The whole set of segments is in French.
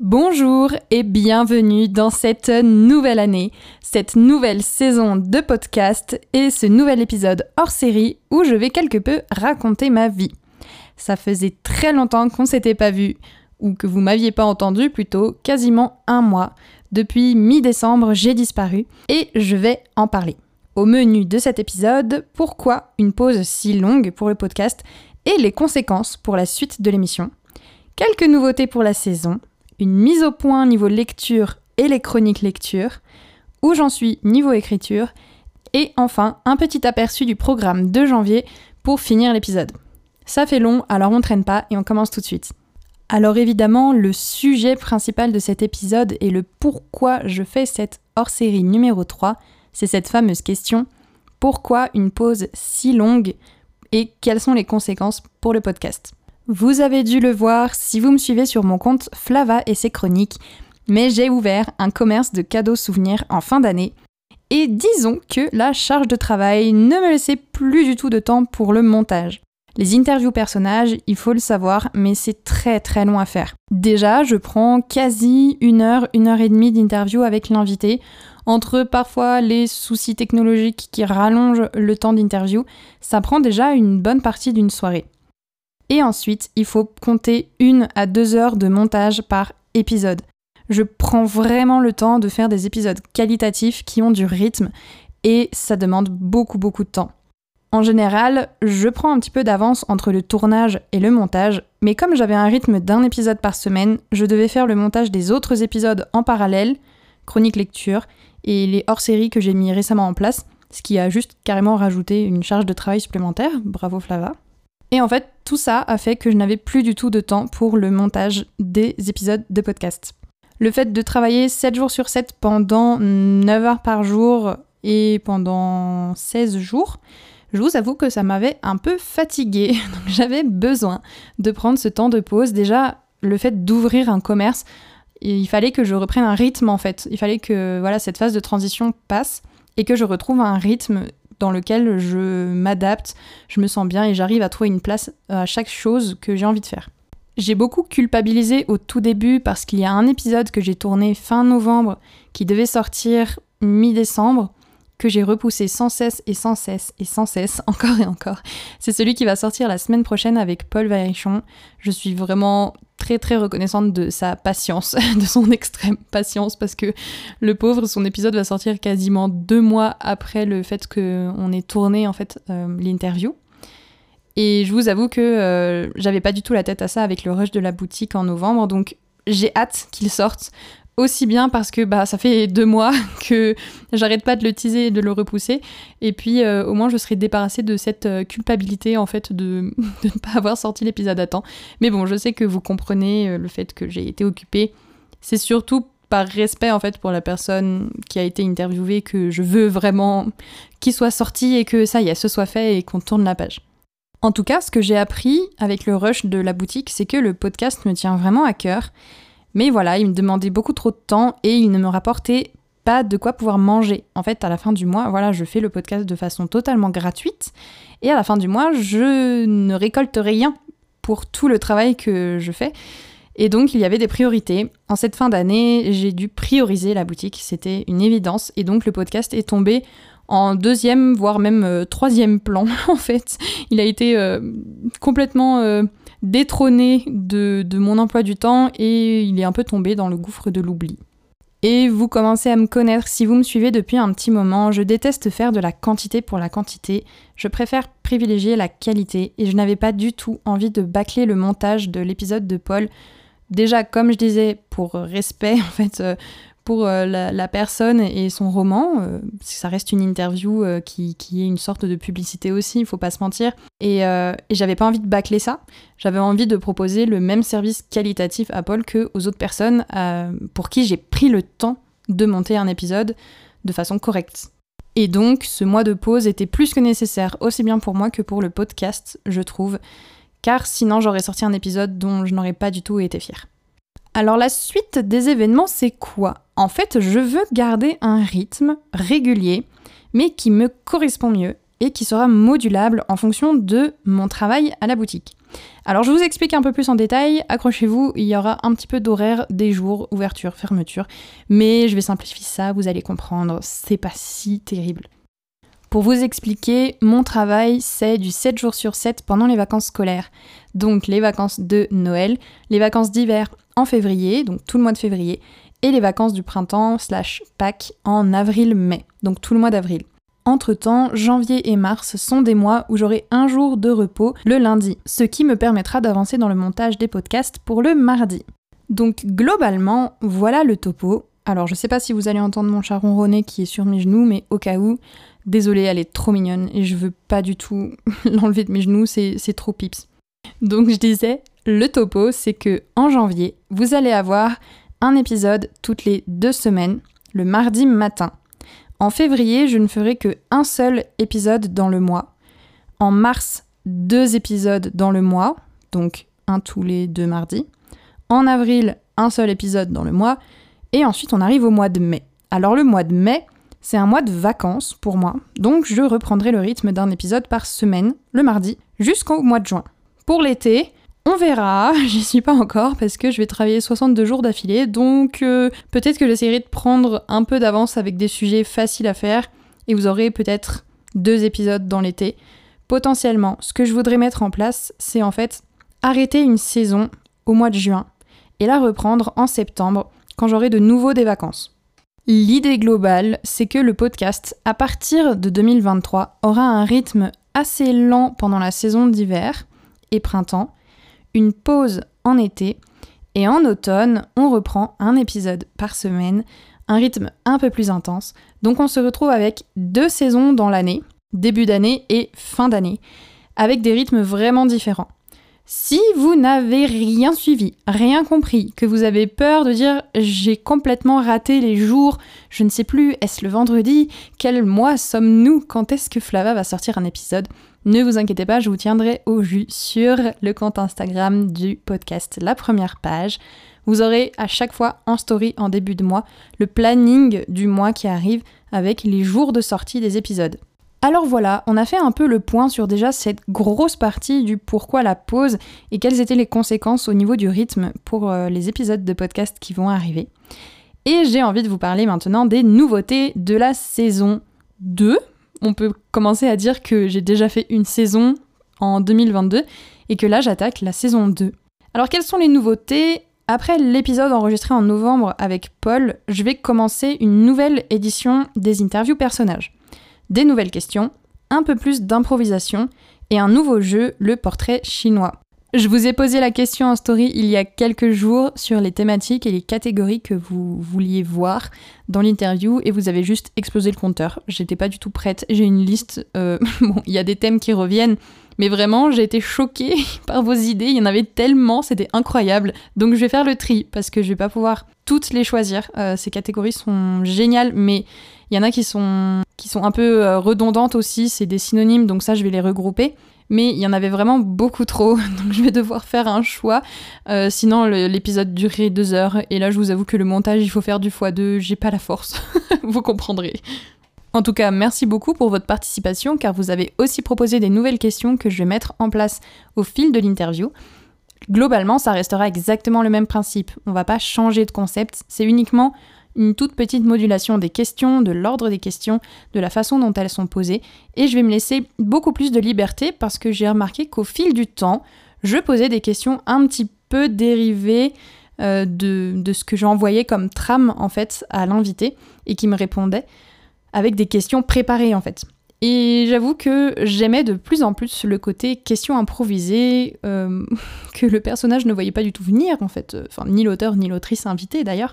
Bonjour et bienvenue dans cette nouvelle année, cette nouvelle saison de podcast et ce nouvel épisode hors série où je vais quelque peu raconter ma vie. Ça faisait très longtemps qu'on s'était pas vu, ou que vous m'aviez pas entendu plutôt, quasiment un mois. Depuis mi-décembre, j'ai disparu et je vais en parler. Au menu de cet épisode, pourquoi une pause si longue pour le podcast et les conséquences pour la suite de l'émission. Quelques nouveautés pour la saison, une mise au point niveau lecture et les chroniques lecture, où j'en suis niveau écriture, et enfin un petit aperçu du programme de janvier pour finir l'épisode. Ça fait long, alors on traîne pas et on commence tout de suite. Alors évidemment, le sujet principal de cet épisode et le pourquoi je fais cette hors-série numéro 3, c'est cette fameuse question pourquoi une pause si longue et quelles sont les conséquences pour le podcast? Vous avez dû le voir si vous me suivez sur mon compte Flava et ses chroniques, mais j'ai ouvert un commerce de cadeaux souvenirs en fin d'année. Et disons que la charge de travail ne me laissait plus du tout de temps pour le montage. Les interviews personnages, il faut le savoir, mais c'est très très long à faire. Déjà, je prends quasi une heure, une heure et demie d'interview avec l'invité, entre parfois les soucis technologiques qui rallongent le temps d'interview, ça prend déjà une bonne partie d'une soirée. Et ensuite, il faut compter une à deux heures de montage par épisode. Je prends vraiment le temps de faire des épisodes qualitatifs qui ont du rythme et ça demande beaucoup beaucoup de temps. En général, je prends un petit peu d'avance entre le tournage et le montage, mais comme j'avais un rythme d'un épisode par semaine, je devais faire le montage des autres épisodes en parallèle, chronique lecture, et les hors-séries que j'ai mis récemment en place, ce qui a juste carrément rajouté une charge de travail supplémentaire, bravo Flava. Et en fait, tout ça a fait que je n'avais plus du tout de temps pour le montage des épisodes de podcast. Le fait de travailler 7 jours sur 7 pendant 9 heures par jour et pendant 16 jours, je vous avoue que ça m'avait un peu fatiguée. J'avais besoin de prendre ce temps de pause. Déjà, le fait d'ouvrir un commerce, il fallait que je reprenne un rythme en fait. Il fallait que voilà, cette phase de transition passe et que je retrouve un rythme dans lequel je m'adapte, je me sens bien et j'arrive à trouver une place à chaque chose que j'ai envie de faire. J'ai beaucoup culpabilisé au tout début parce qu'il y a un épisode que j'ai tourné fin novembre qui devait sortir mi-décembre que j'ai repoussé sans cesse et sans cesse et sans cesse, encore et encore. C'est celui qui va sortir la semaine prochaine avec Paul Varichon. Je suis vraiment très très reconnaissante de sa patience, de son extrême patience, parce que le pauvre, son épisode va sortir quasiment deux mois après le fait qu'on ait tourné en fait euh, l'interview. Et je vous avoue que euh, j'avais pas du tout la tête à ça avec le rush de la boutique en novembre, donc j'ai hâte qu'il sorte aussi bien parce que bah, ça fait deux mois que j'arrête pas de le teaser et de le repousser. Et puis euh, au moins je serai débarrassée de cette euh, culpabilité en fait de, de ne pas avoir sorti l'épisode à temps. Mais bon, je sais que vous comprenez euh, le fait que j'ai été occupée. C'est surtout par respect en fait pour la personne qui a été interviewée que je veux vraiment qu'il soit sorti et que ça y est, ce soit fait et qu'on tourne la page. En tout cas, ce que j'ai appris avec le rush de la boutique, c'est que le podcast me tient vraiment à cœur mais voilà, il me demandait beaucoup trop de temps et il ne me rapportait pas de quoi pouvoir manger. En fait, à la fin du mois, voilà, je fais le podcast de façon totalement gratuite et à la fin du mois, je ne récolte rien pour tout le travail que je fais. Et donc, il y avait des priorités. En cette fin d'année, j'ai dû prioriser la boutique, c'était une évidence. Et donc, le podcast est tombé en deuxième, voire même euh, troisième plan, en fait. Il a été euh, complètement euh, détrôné de, mon emploi du temps et il est un peu tombé dans le gouffre de l'oubli. Et vous commencez à me connaître si vous me suivez depuis un petit moment. Je déteste faire de la quantité pour la quantité. Je préfère privilégier la qualité et je n'avais pas du tout envie de bâcler le montage de l'épisode de Paul. Déjà, comme je disais, pour respect, en fait, euh, pour euh, la, personne et son roman. Euh, ça reste une interview euh, qui, est une sorte de publicité aussi, il faut pas se mentir. Et, j'avais pas envie de bâcler ça. J'avais envie de proposer le même service qualitatif à Paul que aux autres personnes pour qui j'ai pris le temps de monter un épisode de façon correcte. Et donc, ce mois de pause était plus que nécessaire, aussi bien pour moi que pour le podcast, je trouve, car sinon j'aurais sorti un épisode dont je n'aurais pas du tout été fière. Alors la suite des événements, c'est quoi? En fait, je veux garder un rythme régulier, mais qui me correspond mieux et qui sera modulable en fonction de mon travail à la boutique. Alors je vous explique un peu plus en détail, accrochez-vous, il y aura un petit peu d'horaire des jours, ouverture, fermeture, mais je vais simplifier ça, vous allez comprendre, c'est pas si terrible. Pour vous expliquer, mon travail, c'est du 7 jours sur 7 pendant les vacances scolaires. Donc les vacances de Noël, les vacances d'hiver en février, donc tout le mois de février, et les vacances du printemps slash Pâques en avril-mai, donc tout le mois d'avril. Entre-temps, janvier et mars sont des mois où j'aurai un jour de repos le lundi, ce qui me permettra d'avancer dans le montage des podcasts pour le mardi. Donc globalement, voilà le topo. Alors je sais pas si vous allez entendre mon chat ronronner qui est sur mes genoux, mais au cas où, désolée, elle est trop mignonne et je veux pas du tout l'enlever de mes genoux, c'est trop pips. Donc je disais, le topo, c'est que en janvier, vous allez avoir un épisode toutes les deux semaines, le mardi matin. En février, je ne ferai que un seul épisode dans le mois. En mars, deux épisodes dans le mois, donc un tous les deux mardis. En avril, un seul épisode dans le mois. Et ensuite, on arrive au mois de mai. Alors le mois de mai, c'est un mois de vacances pour moi, donc je reprendrai le rythme d'un épisode par semaine, le mardi, jusqu'au mois de juin. Pour l'été, on verra, j'y suis pas encore parce que je vais travailler 62 jours d'affilée, donc euh, peut-être que j'essaierai de prendre un peu d'avance avec des sujets faciles à faire et vous aurez peut-être deux épisodes dans l'été. Potentiellement, ce que je voudrais mettre en place, c'est en fait arrêter une saison au mois de juin et la reprendre en septembre quand j'aurai de nouveau des vacances. L'idée globale, c'est que le podcast, à partir de 2023, aura un rythme assez lent pendant la saison d'hiver et printemps une pause en été et en automne, on reprend un épisode par semaine, un rythme un peu plus intense. Donc on se retrouve avec deux saisons dans l'année, début d'année et fin d'année, avec des rythmes vraiment différents. Si vous n'avez rien suivi, rien compris, que vous avez peur de dire j'ai complètement raté les jours, je ne sais plus, est-ce le vendredi, quel mois sommes-nous, quand est-ce que Flava va sortir un épisode, ne vous inquiétez pas, je vous tiendrai au jus sur le compte Instagram du podcast, la première page. Vous aurez à chaque fois en story en début de mois le planning du mois qui arrive avec les jours de sortie des épisodes. Alors voilà, on a fait un peu le point sur déjà cette grosse partie du pourquoi la pause et quelles étaient les conséquences au niveau du rythme pour euh, les épisodes de podcast qui vont arriver. Et j'ai envie de vous parler maintenant des nouveautés de la saison 2, on peut commencer à dire que j'ai déjà fait une saison en 2022 et que là j'attaque la saison 2. Alors quelles sont les nouveautés? Après l'épisode enregistré en novembre avec Paul, je vais commencer une nouvelle édition des interviews personnages. Des nouvelles questions, un peu plus d'improvisation et un nouveau jeu, le portrait chinois. Je vous ai posé la question en story il y a quelques jours sur les thématiques et les catégories que vous vouliez voir dans l'interview et vous avez juste explosé le compteur. J'étais pas du tout prête. J'ai une liste. Euh, bon, il y a des thèmes qui reviennent, mais vraiment, j'ai été choquée par vos idées. Il y en avait tellement, c'était incroyable. Donc je vais faire le tri parce que je vais pas pouvoir toutes les choisir. Euh, ces catégories sont géniales, mais il y en a qui sont, qui sont un peu euh, redondantes aussi. C'est des synonymes, donc ça, je vais les regrouper mais il y en avait vraiment beaucoup trop, donc je vais devoir faire un choix. Euh, sinon, l'épisode durerait deux heures, et là, je vous avoue que le montage, il faut faire du x2, j'ai pas la force. vous comprendrez. En tout cas, merci beaucoup pour votre participation, car vous avez aussi proposé des nouvelles questions que je vais mettre en place au fil de l'interview. Globalement, ça restera exactement le même principe. On va pas changer de concept, c'est uniquement une toute petite modulation des questions, de l'ordre des questions, de la façon dont elles sont posées, et je vais me laisser beaucoup plus de liberté parce que j'ai remarqué qu'au fil du temps, je posais des questions un petit peu dérivées euh, de, ce que j'envoyais comme trame en fait à l'invité et qui me répondait avec des questions préparées en fait. Et j'avoue que j'aimais de plus en plus le côté question improvisée euh, que le personnage ne voyait pas du tout venir en fait, enfin ni l'auteur ni l'autrice invitée d'ailleurs.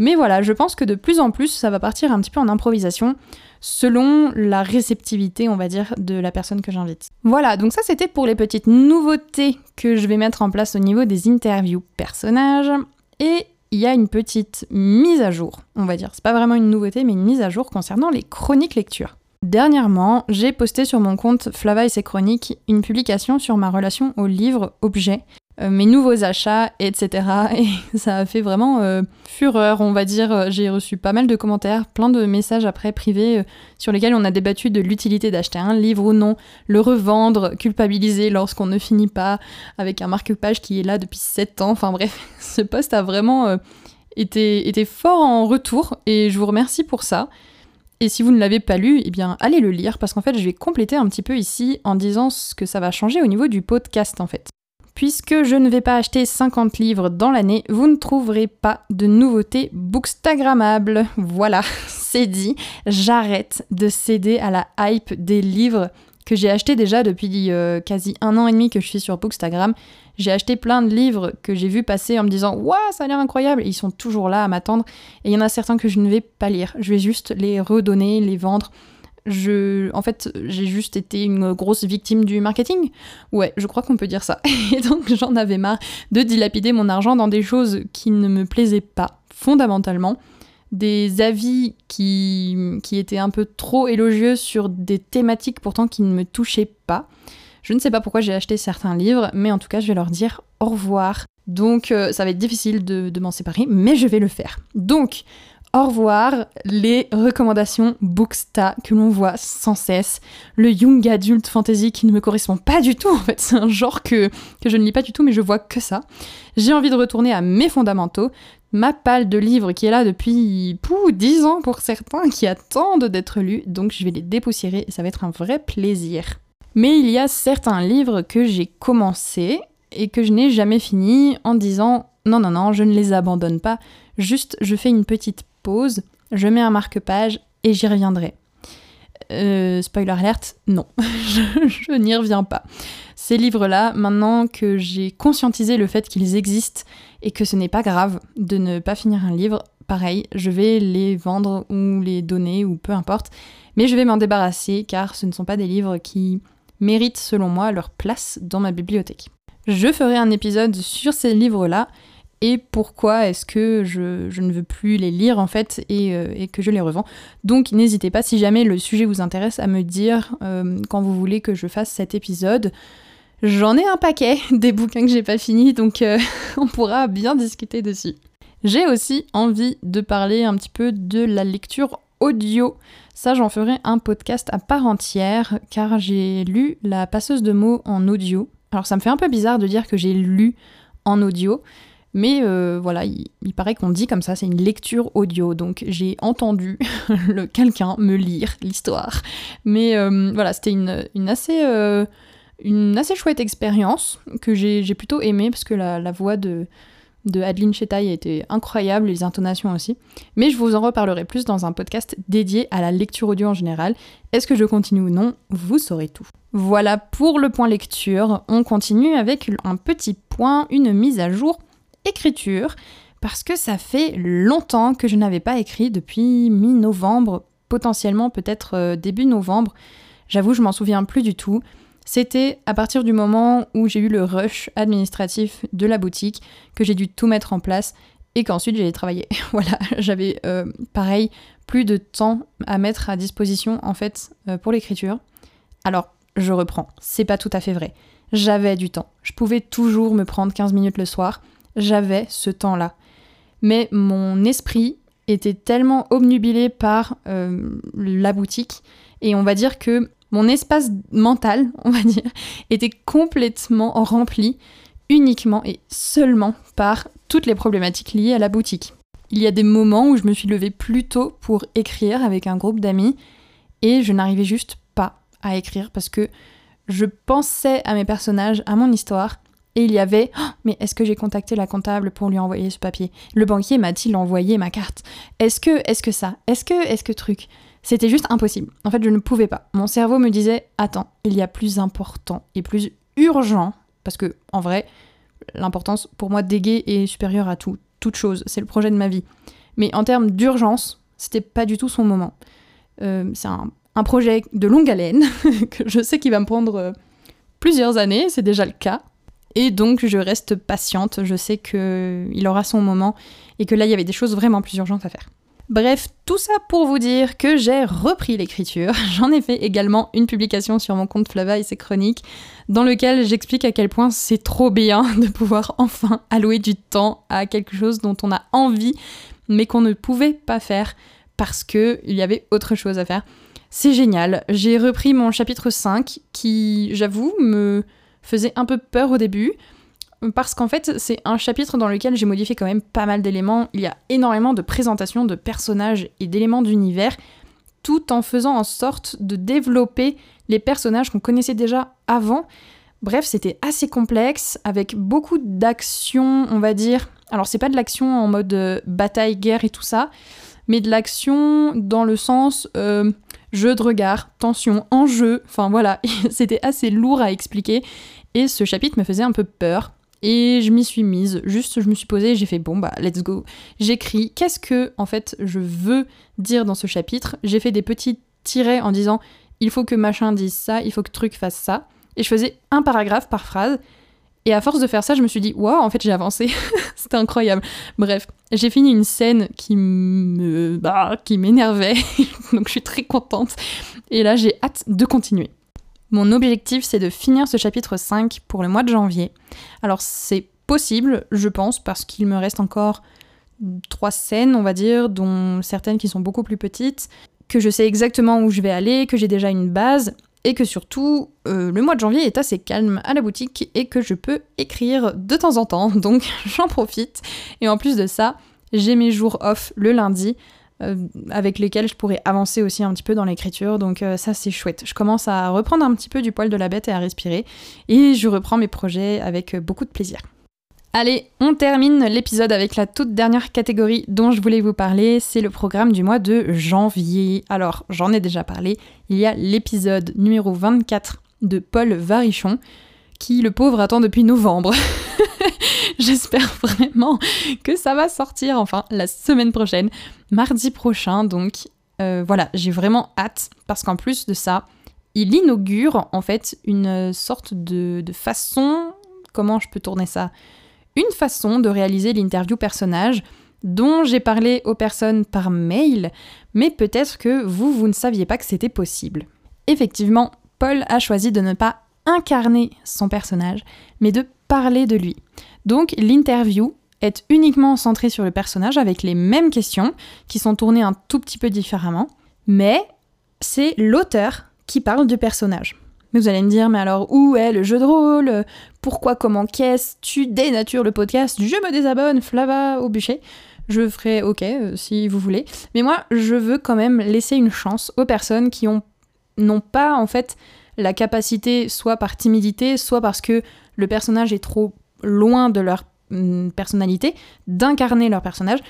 Mais voilà, je pense que de plus en plus, ça va partir un petit peu en improvisation selon la réceptivité, on va dire, de la personne que j'invite. Voilà, donc ça c'était pour les petites nouveautés que je vais mettre en place au niveau des interviews personnages. Et il y a une petite mise à jour, on va dire. C'est pas vraiment une nouveauté, mais une mise à jour concernant les chroniques lecture. Dernièrement, j'ai posté sur mon compte Flava et ses chroniques une publication sur ma relation au livre objet mes nouveaux achats, etc. Et ça a fait vraiment euh, fureur, on va dire. J'ai reçu pas mal de commentaires, plein de messages après privés sur lesquels on a débattu de l'utilité d'acheter un livre ou non, le revendre, culpabiliser lorsqu'on ne finit pas, avec un marque-page qui est là depuis 7 ans. Enfin bref, ce post a vraiment été, été fort en retour et je vous remercie pour ça. Et si vous ne l'avez pas lu, eh bien allez le lire parce qu'en fait je vais compléter un petit peu ici en disant ce que ça va changer au niveau du podcast en fait. Puisque je ne vais pas acheter 50 livres dans l'année, vous ne trouverez pas de nouveautés bookstagrammables. Voilà, c'est dit. J'arrête de céder à la hype des livres que j'ai achetés déjà depuis euh, quasi un an et demi que je suis sur Bookstagram. J'ai acheté plein de livres que j'ai vu passer en me disant Waouh, ça a l'air incroyable Ils sont toujours là à m'attendre. Et il y en a certains que je ne vais pas lire. Je vais juste les redonner, les vendre. Je, en fait, j'ai juste été une grosse victime du marketing. Ouais, je crois qu'on peut dire ça. Et donc, j'en avais marre de dilapider mon argent dans des choses qui ne me plaisaient pas, fondamentalement. Des avis qui, qui étaient un peu trop élogieux sur des thématiques pourtant qui ne me touchaient pas. Je ne sais pas pourquoi j'ai acheté certains livres, mais en tout cas, je vais leur dire au revoir. Donc, euh, ça va être difficile de, m'en séparer, mais je vais le faire. Donc, au revoir les recommandations Booksta que l'on voit sans cesse. Le Young Adult Fantasy qui ne me correspond pas du tout, en fait, c'est un genre que, je ne lis pas du tout, mais je vois que ça. J'ai envie de retourner à mes fondamentaux, ma palle de livres qui est là depuis pou, 10 ans pour certains, qui attendent d'être lus, donc je vais les dépoussiérer et ça va être un vrai plaisir. Mais il y a certains livres que j'ai commencé et que je n'ai jamais fini en disant non, non, non, je ne les abandonne pas, juste je fais une petite pause, je mets un marque-page et j'y reviendrai. Euh, spoiler alert, non, je, n'y reviens pas. Ces livres-là, maintenant que j'ai conscientisé le fait qu'ils existent et que ce n'est pas grave de ne pas finir un livre, pareil, je vais les vendre ou les donner ou peu importe, mais je vais m'en débarrasser car ce ne sont pas des livres qui méritent selon moi leur place dans ma bibliothèque. Je ferai un épisode sur ces livres-là et pourquoi est-ce que je, ne veux plus les lire en fait euh, et, que je les revends. Donc n'hésitez pas si jamais le sujet vous intéresse à me dire euh, quand vous voulez que je fasse cet épisode. J'en ai un paquet des bouquins que j'ai pas finis donc euh, on pourra bien discuter dessus. J'ai aussi envie de parler un petit peu de la lecture audio. Ça, j'en ferai un podcast à part entière car j'ai lu La passeuse de mots en audio. Alors, ça me fait un peu bizarre de dire que j'ai lu en audio, mais euh, voilà, il, paraît qu'on dit comme ça, c'est une lecture audio. Donc, j'ai entendu quelqu'un me lire l'histoire. Mais euh, voilà, c'était une, assez. Euh, une assez chouette expérience que j'ai plutôt aimée parce que la voix de, de Adeline Chetaille été incroyable, les intonations aussi. Mais je vous en reparlerai plus dans un podcast dédié à la lecture audio en général. Est-ce que je continue ou non? Vous saurez tout. Voilà pour le point lecture. On continue avec un petit point, une mise à jour écriture, parce que ça fait longtemps que je n'avais pas écrit depuis mi-novembre, potentiellement peut-être euh, début novembre. J'avoue, je m'en souviens plus du tout. C'était à partir du moment où j'ai eu le rush administratif de la boutique que j'ai dû tout mettre en place et qu'ensuite j'ai travaillé. voilà, j'avais euh, pareil plus de temps à mettre à disposition en fait euh, pour l'écriture. Alors, je reprends, c'est pas tout à fait vrai. J'avais du temps. Je pouvais toujours me prendre 15 minutes le soir. J'avais ce temps-là. Mais mon esprit était tellement obnubilé par euh, la boutique et on va dire que mon espace mental, on va dire, était complètement rempli uniquement et seulement par toutes les problématiques liées à la boutique. Il y a des moments où je me suis levée plus tôt pour écrire avec un groupe d'amis et je n'arrivais juste pas à écrire parce que je pensais à mes personnages, à mon histoire et il y avait oh, mais est-ce que j'ai contacté la comptable pour lui envoyer ce papier? Le banquier m'a-t-il envoyé ma carte Est-ce que est-ce que ça? Est-ce que est-ce que truc? C'était juste impossible. En fait, je ne pouvais pas. Mon cerveau me disait Attends, il y a plus important et plus urgent, parce que, en vrai, l'importance pour moi d'éguer est supérieure à tout, toute chose. C'est le projet de ma vie. Mais en termes d'urgence, c'était pas du tout son moment. Euh, c'est un, projet de longue haleine, que je sais qu'il va me prendre euh, plusieurs années, c'est déjà le cas. Et donc, je reste patiente. Je sais qu'il aura son moment et que là, il y avait des choses vraiment plus urgentes à faire. Bref, tout ça pour vous dire que j'ai repris l'écriture. J'en ai fait également une publication sur mon compte Flava et ses chroniques, dans lequel j'explique à quel point c'est trop bien de pouvoir enfin allouer du temps à quelque chose dont on a envie, mais qu'on ne pouvait pas faire parce qu'il y avait autre chose à faire. C'est génial. J'ai repris mon chapitre 5 qui, j'avoue, me faisait un peu peur au début parce qu'en fait, c'est un chapitre dans lequel j'ai modifié quand même pas mal d'éléments. Il y a énormément de présentations de personnages et d'éléments d'univers, tout en faisant en sorte de développer les personnages qu'on connaissait déjà avant. Bref, c'était assez complexe, avec beaucoup d'action, on va dire. Alors, c'est pas de l'action en mode euh, bataille, guerre et tout ça, mais de l'action dans le sens euh, jeu de regard, tension, enjeu. Enfin voilà, c'était assez lourd à expliquer. Et ce chapitre me faisait un peu peur et je m'y suis mise, juste je me suis posée j'ai fait bon bah let's go. J'écris qu'est-ce que en fait je veux dire dans ce chapitre? J'ai fait des petits tirets en disant il faut que machin dise ça, il faut que truc fasse ça. Et je faisais un paragraphe par phrase. Et à force de faire ça, je me suis dit waouh, en fait j'ai avancé. C'était incroyable. Bref, j'ai fini une scène qui me bah, qui m'énervait. Donc je suis très contente. Et là, j'ai hâte de continuer. Mon objectif, c'est de finir ce chapitre 5 pour le mois de janvier. Alors c'est possible, je pense, parce qu'il me reste encore trois scènes, on va dire, dont certaines qui sont beaucoup plus petites, que je sais exactement où je vais aller, que j'ai déjà une base, et que surtout, euh, le mois de janvier est assez calme à la boutique et que je peux écrire de temps en temps, donc j'en profite. Et en plus de ça, j'ai mes jours off le lundi, euh, avec lesquels je pourrais avancer aussi un petit peu dans l'écriture. Donc euh, ça c'est chouette. Je commence à reprendre un petit peu du poil de la bête et à respirer. Et je reprends mes projets avec beaucoup de plaisir. Allez, on termine l'épisode avec la toute dernière catégorie dont je voulais vous parler, c'est le programme du mois de janvier. Alors, j'en ai déjà parlé, il y a l'épisode numéro 24 de Paul Varichon, qui le pauvre attend depuis novembre. J'espère vraiment que ça va sortir, enfin, la semaine prochaine, mardi prochain. Donc euh, voilà, j'ai vraiment hâte parce qu'en plus de ça, il inaugure en fait une sorte de, de façon, comment je peux tourner ça? Une façon de réaliser l'interview personnage dont j'ai parlé aux personnes par mail, mais peut-être que vous, vous ne saviez pas que c'était possible. Effectivement, Paul a choisi de ne pas incarner son personnage, mais de parler de lui. Donc l'interview est uniquement centrée sur le personnage avec les mêmes questions qui sont tournées un tout petit peu différemment, mais c'est l'auteur qui parle du personnage. Vous allez me dire, mais alors où est le jeu de rôle? Pourquoi, comment, qu'est-ce Tu dénatures le podcast, je me désabonne, Flava au bûcher. Je ferai ok euh, si vous voulez. Mais moi, je veux quand même laisser une chance aux personnes qui ont n'ont pas en fait la capacité, soit par timidité, soit parce que le personnage est trop loin de leur mm, personnalité, d'incarner leur personnage.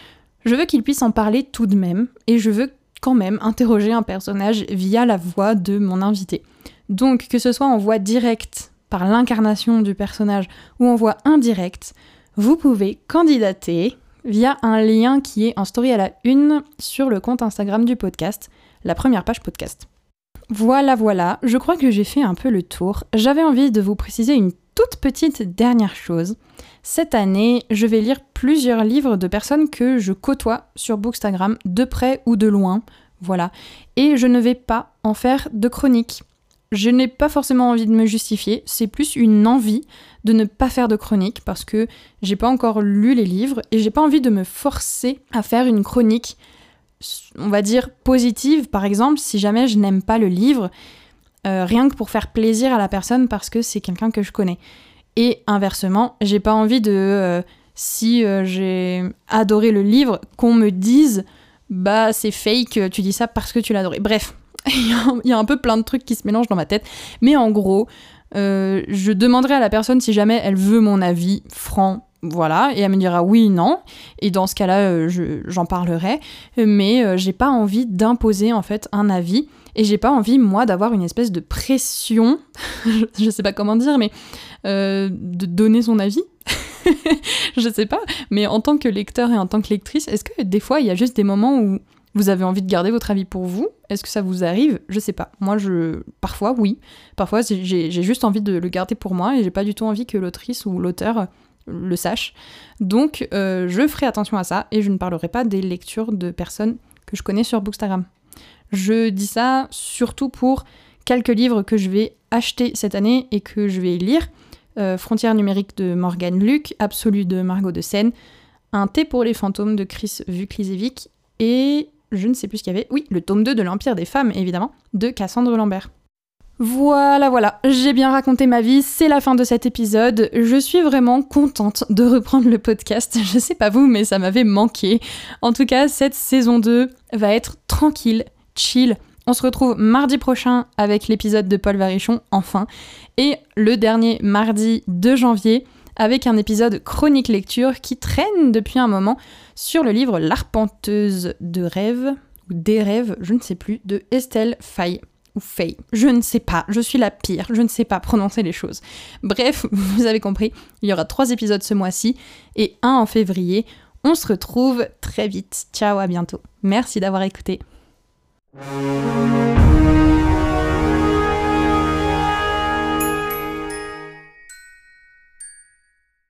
Je veux qu'ils puissent en parler tout de même, et je veux quand même interroger un personnage via la voix de mon invité. Donc que ce soit en voix directe par l'incarnation du personnage ou en voix indirecte, vous pouvez candidater via un lien qui est en story à la une sur le compte Instagram du podcast, la première page podcast. Voilà, voilà, je crois que j'ai fait un peu le tour. J'avais envie de vous préciser une toute petite dernière chose. Cette année, je vais lire plusieurs livres de personnes que je côtoie sur Bookstagram, de près ou de loin. Voilà. Et je ne vais pas en faire de chronique. Je n'ai pas forcément envie de me justifier, c'est plus une envie de ne pas faire de chronique parce que j'ai pas encore lu les livres et j'ai pas envie de me forcer à faire une chronique on va dire, positive, par exemple, si jamais je n'aime pas le livre, euh, rien que pour faire plaisir à la personne parce que c'est quelqu'un que je connais. Et inversement, j'ai pas envie de, euh, si euh, j'ai adoré le livre, qu'on me dise, bah c'est fake, tu dis ça parce que tu l'as adoré. Bref, il y, a un peu plein de trucs qui se mélangent dans ma tête. Mais en gros, je demanderai à la personne si jamais elle veut mon avis franc voilà, et elle me dira oui, non, et dans ce cas-là, euh, j'en parlerai, mais euh, j'ai pas envie d'imposer en fait un avis, et j'ai pas envie moi d'avoir une espèce de pression, je sais pas comment dire, mais euh, de donner son avis. je sais pas, mais en tant que lecteur et en tant que lectrice, est-ce que des fois il y a juste des moments où vous avez envie de garder votre avis pour vous? Est-ce que ça vous arrive? Je sais pas. Moi, je parfois oui. Parfois, j'ai juste envie de le garder pour moi et j'ai pas du tout envie que l'autrice ou l'auteur le sache. Donc euh, je ferai attention à ça et je ne parlerai pas des lectures de personnes que je connais sur Bookstagram. Je dis ça surtout pour quelques livres que je vais acheter cette année et que je vais lire. Euh, Frontières numériques de Morgan Luc, Absolu de Margot de Seine, Un thé pour les fantômes de Chris Vuklizevic et je ne sais plus ce qu'il y avait. Oui, le tome 2 de l'Empire des femmes, évidemment, de Cassandre Lambert. Voilà, voilà, j'ai bien raconté ma vie, c'est la fin de cet épisode. Je suis vraiment contente de reprendre le podcast. Je sais pas vous, mais ça m'avait manqué. En tout cas, cette saison 2 va être tranquille, chill. On se retrouve mardi prochain avec l'épisode de Paul Varichon, enfin. Et le dernier mardi de janvier avec un épisode chronique lecture qui traîne depuis un moment sur le livre L'arpenteuse de rêves, ou des rêves, je ne sais plus, de Estelle Faye ou Faye. Je ne sais pas, je suis la pire, je ne sais pas prononcer les choses. Bref, vous avez compris, il y aura trois épisodes ce mois-ci et un en février. On se retrouve très vite. Ciao, à bientôt. Merci d'avoir écouté.